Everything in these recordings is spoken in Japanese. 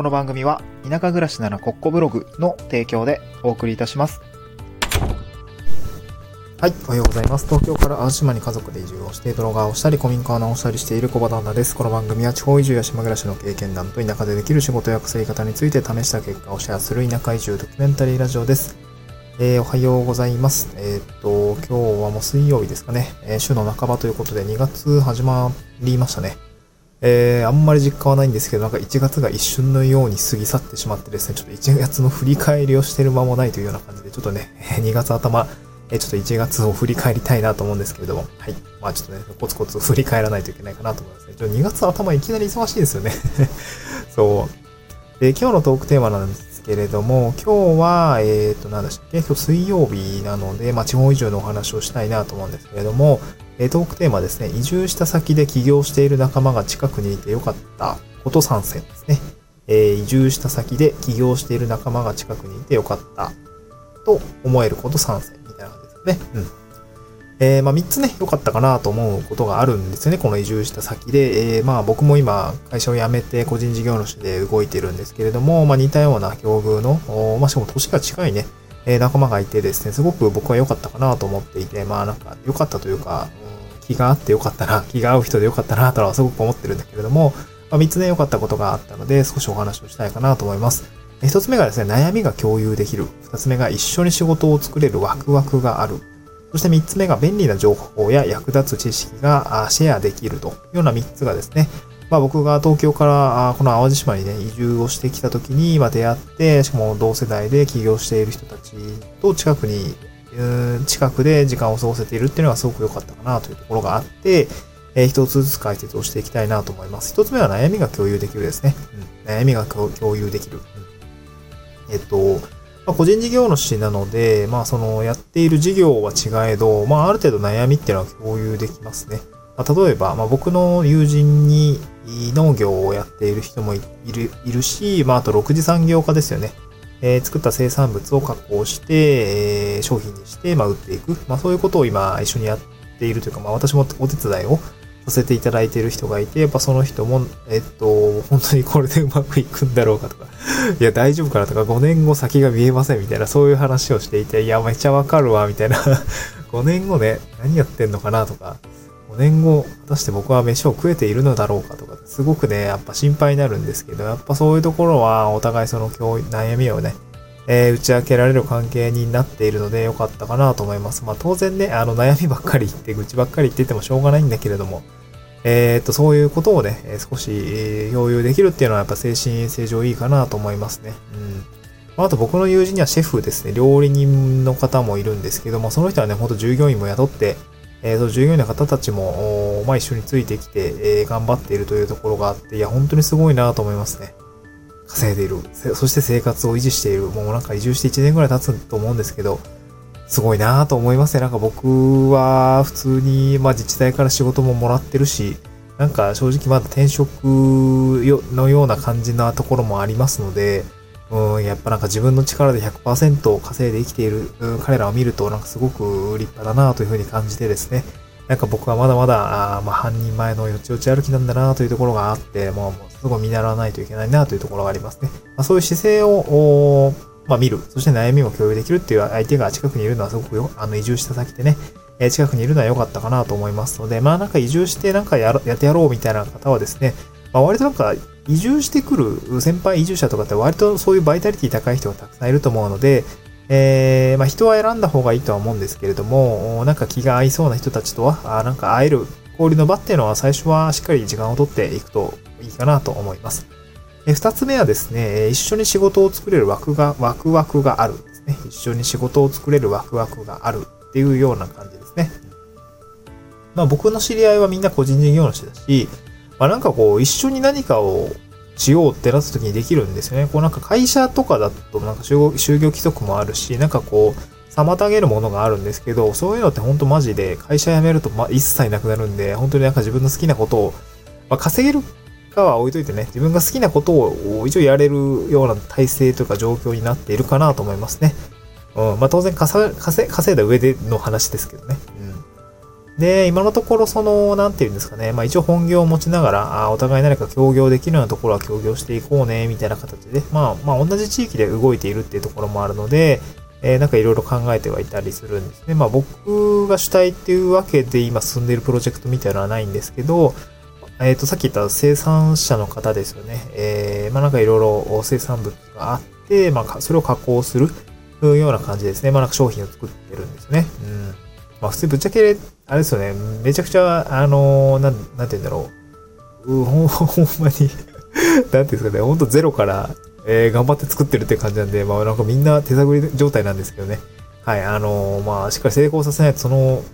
この番組は田舎暮らしならコッコブログの提供でお送りいたします。はい、おはようございます。東京から淡島に家族で移住をして、動画をしたり、古民家を直したりしている小場旦那です。この番組は地方移住や島暮らしの経験談と田舎でできる仕事や稼ぎ方について試した結果をシェアする田舎移住ドキュメンタリーラジオです。えーおはようございます。えーっと、今日はもう水曜日ですかね。えー週の半ばということで2月始まりましたね。えー、あんまり実感はないんですけど、なんか1月が一瞬のように過ぎ去ってしまってですね、ちょっと1月の振り返りをしてる間もないというような感じで、ちょっとね、2月頭、えーちょっと1月を振り返りたいなと思うんですけれども、はい。まあちょっとね、コツコツ振り返らないといけないかなと思いますね。ちょ2月頭いきなり忙しいですよね。そう。で、今日のトークテーマなんですけれども、今日は、えっ、と、何でしたっけ今日水曜日なので、まあ地方移住のお話をしたいなと思うんですけれども、えトークテーマですね、移住した先で起業している仲間が近くにいてよかったこと参戦ですね。えー移住した先で起業している仲間が近くにいてよかったと思えること参戦みたいな感じですね。うん。えーまあ3つね、良かったかなと思うことがあるんですよね、この移住した先で。えーまあ僕も今、会社を辞めて個人事業主で動いてるんですけれども、まあ似たような境遇の、まあしかも年が近いね、えー仲間がいてですね、すごく僕は良かったかなと思っていて、まあなんか良かったというか、気があって良かったな、気が合う人で良かったなとはすごく思ってるんだけれども、まあ、3つね良かったことがあったので、少しお話をしたいかなと思います。1つ目がですね、悩みが共有できる。2つ目が一緒に仕事を作れるワクワクがある。そして3つ目が便利な情報や役立つ知識がシェアできるというような3つがですね、まあ僕が東京からこの淡路島にね、移住をしてきた時にまあ出会って、しかも同世代で起業している人たちと近くに、う近くで時間を過ごせているっていうのがすごく良かったかなというところがあって、えー一つずつ解説をしていきたいなと思います。一つ目は悩みが共有できるですね。うん、悩みが共共有できる。うんえっと、まあ、個人事業主なので、まあそのやっている事業は違えど、まあある程度悩みっていうのは共有できますね。まあ、例えば、まあ、僕の友人に農業をやっている人もいるいるし、まあ、あと6次産業化ですよね。えー作った生産物を加工して、えー商品にして、まあ、売っていく。まあ、そういうことを今一緒にやっているというか、まあ、私もお手伝いをさせていただいている人がいて、やっぱその人も、えっと、本当にこれでうまくいくんだろうかとか、いや、大丈夫かなとか、5年後先が見えませんみたいな、そういう話をしていて、いや、めっちゃわかるわ、みたいな。5年後ね、何やってんのかなとか、5年後、果たして僕は飯を食えているのだろうかとか、すごくね、やっぱ心配になるんですけど、やっぱそういうところは、お互いその悩みをね、えー打ち明けられる関係になっているので、よかったかなと思います。まあ当然ね、あの悩みばっかり言って、愚痴ばっかり言っててもしょうがないんだけれども、えーっと、そういうことをね、少し、共有できるっていうのはやっぱ精神衛生上いいかなと思いますね。うん。あと僕の友人にはシェフですね、料理人の方もいるんですけども、その人はね、ほんと従業員も雇って、えー、その従業員の方たちも、まあ、一緒についてきて、えー頑張っているというところがあって、いや、本当にすごいなと思いますね。稼いでいる。そして生活を維持している。もうなんか移住して1年ぐらい経つと思うんですけど、すごいなと思いますね。なんか僕は普通に、まあ自治体から仕事ももらってるし、なんか正直まだ転職のような感じなところもありますので、うん、やっぱなんか自分の力で100%稼いで生きている彼らを見るとなんかすごく立派だなというふうに感じてですね。なんか僕はまだまだ、あまあ半人前のよちよち歩きなんだなというところがあって、もうもうすごい見習わないといけないなというところがありますね。まあ、そういう姿勢を、まあ見る。そして悩みも共有できるっていう相手が近くにいるのはすごくよ、あの移住した先でね、えー近くにいるのは良かったかなと思いますので、まあなんか移住してなんかややってやろうみたいな方はですね、まあ割となんか移住してくる先輩移住者とかって割とそういうバイタリティ高い人がたくさんいると思うので、えー、まあ人は選んだ方がいいとは思うんですけれども、なんか気が合いそうな人たちとは、あなんか会える交流の場っていうのは最初はしっかり時間をとっていくといいかなと思います。え二つ目はですね、一緒に仕事を作れる枠が、ワクワクがあるですね。一緒に仕事を作れるワクワクがあるっていうような感じですね。まあ僕の知り合いはみんな個人事業主だし、まあなんかこう一緒に何かをしようってなった時にできるんですよね。こうなんか会社とかだとなんか就業規則もあるし、なんかこう妨げるものがあるんですけど、そういうのって本当マジで会社辞めるとま一切なくなるんで、本当になんか自分の好きなことを、まあ、稼げるかは置いといてね、自分が好きなことを一応やれるような体制というか状況になっているかなと思いますね。うん、まあ当然稼いだ上での話ですけどね。で、今のところその、なんていうんですかね、まあ一応本業を持ちながら、あお互い何か協業できるようなところは協業していこうね、みたいな形で、まあまあ同じ地域で動いているっていうところもあるので、えー、なんかいろいろ考えてはいたりするんですね。まあ僕が主体っていうわけで今進んでいるプロジェクトみたいなのはないんですけど、えっ、ー、と、さっき言った生産者の方ですよね。えー、まあなんかいろいろ生産物があって、まあそれを加工するような感じですね。まあなんか商品を作ってるんですね。うん。まあ普通ぶっちゃけ、あれですよね。めちゃくちゃ、あのなん、なんて言うんだろう。うほん、まになんていうんですかね。ほんとゼロから、えー、頑張って作ってるって感じなんで、まあなんかみんな手探り状態なんですけどね。はい、あのー、まあしっかり成功させないと、その、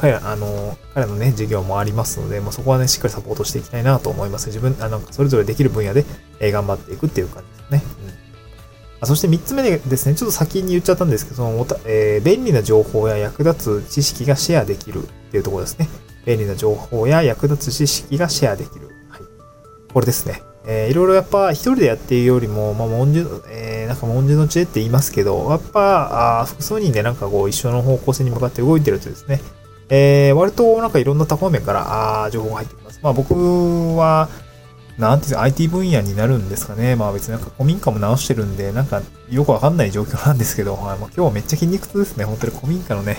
彼ら、あの、彼のね、授業もありますので、まあ、そこはね、しっかりサポートしていきたいなと思います。自分、あの、それぞれできる分野で、えー、頑張っていくっていう感じですね。あそして3つ目でですね、ちょっと先に言っちゃったんですけど、そのえー、便利な情報や役立つ知識がシェアできるっていうところですね。便利な情報や役立つ知識がシェアできる。はい。これですね。えー、いろいろやっぱ一人でやっているよりも、まあ、文殊、えー、なんか文殊の知恵って言いますけど、やっぱ、あ複数人でなんかこう一緒の方向性に向かって動いてるとですね、えー、割となんかいろんな多方面からあ情報が入ってきます。まあ僕は、なんていうか IT 分野になるんですかね。まあ別になんか古民家も直してるんで、なんかよくわかんない状況なんですけど、まあ、今日めっちゃ筋肉痛ですね。本当に古民家のね、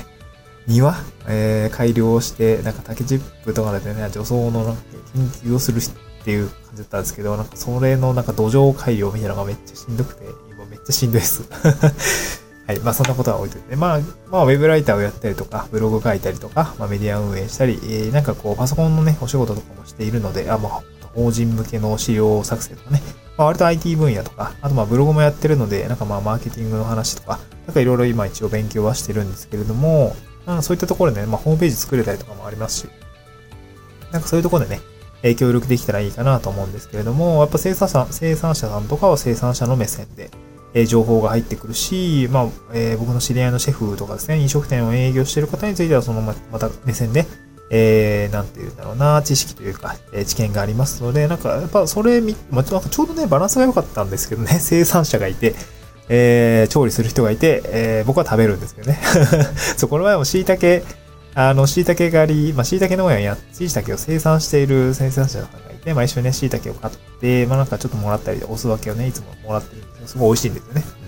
庭、えー、改良して、なんか竹チップとかでね、除草のなんか研究をするっていう感じだったんですけど、なんかそれのなんか土壌改良みたいなのがめっちゃしんどくて、今めっちゃしんどいです。はい。まあそんなことは置いといて、まあ、まあウェブライターをやったりとか、ブログ書いたりとか、まあメディア運営したり、えー、なんかこうパソコンのね、お仕事とかもしているので、あ、まあ法人向けの資料作成とかね、まあ、割と IT 分野とか、あとまあブログもやってるので、なんかまあマーケティングの話とか、なんかいろいろ今一応勉強はしてるんですけれども、まあ、そういったところでね、まあホームページ作れたりとかもありますし、なんかそういうところでね、え協力できたらいいかなと思うんですけれども、やっぱ生産者、生産者さんとかは生産者の目線で、え情報が入ってくるし、まあ、えー、僕の知り合いのシェフとかですね、飲食店を営業している方については、そのままた目線で、えー、なんていうんだろうな、知識というか、えー、知見がありますので、なんか、やっぱそれ、まあ、ちょうどね、バランスが良かったんですけどね、生産者がいて、えー、調理する人がいて、えー、僕は食べるんですけどね。そう、この前も椎茸、あの、椎茸狩り、まあ、椎茸農園や、椎茸を生産している生産者さんがいて、まあ、一緒にね、椎茸を買って、まあ、なんかちょっともらったり、お酢分けをね、いつももらってるんですけど、すごい美味しいんですよね。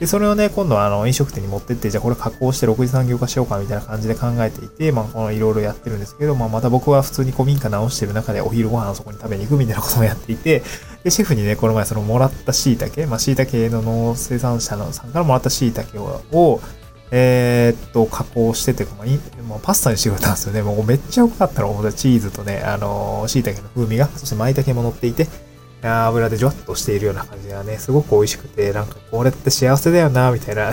で、それをね、今度はあの、飲食店に持ってって、じゃあこれ加工して6次産業化しようかみたいな感じで考えていて、まあ、このいろいろやってるんですけど、まあ、また僕は普通に古民家直してる中でお昼ご飯をそこに食べに行くみたいなこともやっていて、で、シェフにね、この前そのもらった椎茸、まあ、椎茸の農生産者のさんからもらった椎茸を、えー、っと、加工してて、まあ、いもうパスタにしてくれたんですよね。もうめっちゃ良かったの。チーズとね、あのー、椎茸の風味が、そして舞茸も乗っていて、油でジュワッとしているような感じがね、すごく美味しくて、なんかこれって幸せだよな、みたいな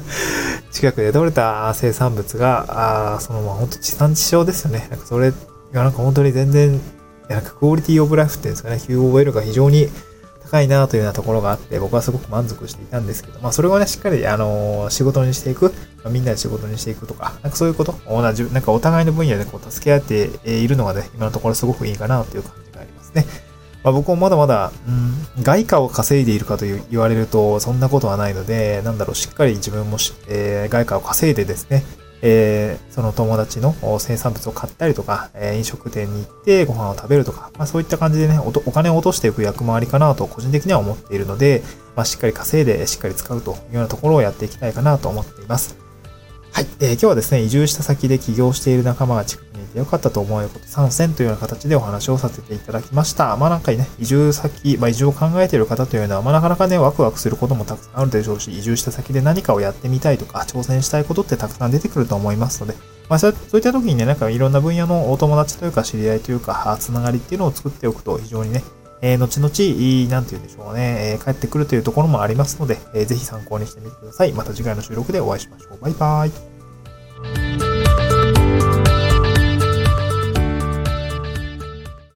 近くで取れた生産物が、あそのまあ本当地産地消ですよね。なんかそれがなんか本当に全然、なんかクオリティオブライフっていうんですかね、QOL が非常に高いなというようなところがあって、僕はすごく満足していたんですけど、まあそれをね、しっかり、あのー、仕事にしていく、みんなで仕事にしていくとか、なんかそういうこと、同じ、なんかお互いの分野でこう助け合っているのがね、今のところすごくいいかなという感じがありますね。まあ、僕もまだまだ、うん、外貨を稼いでいるかと言われると、そんなことはないので、なんだろう、しっかり自分もえー、外貨を稼いでですね、えー、その友達の生産物を買ったりとか、えー、飲食店に行ってご飯を食べるとか、まあ、そういった感じでねお、お金を落としていく役回りかなと個人的には思っているので、まあ、しっかり稼いでしっかり使うというようなところをやっていきたいかなと思っています。はい、えー、今日はですね、移住した先で起業している仲間が近くてよかったと思うこと参戦というような形でお話をさせていただきました。まあなんかね、移住先、まあ移住を考えている方というのは、まあなかなかね、ワクワクすることもたくさんあるでしょうし、移住した先で何かをやってみたいとか、挑戦したいことってたくさん出てくると思いますので、まあそういった時にね、なんかいろんな分野のお友達というか知り合いというか、つながりっていうのを作っておくと非常にね、えー、後々、なんて言うんでしょうね、えー、帰ってくるというところもありますので、えー、ぜひ参考にしてみてください。また次回の収録でお会いしましょう。バイバーイ。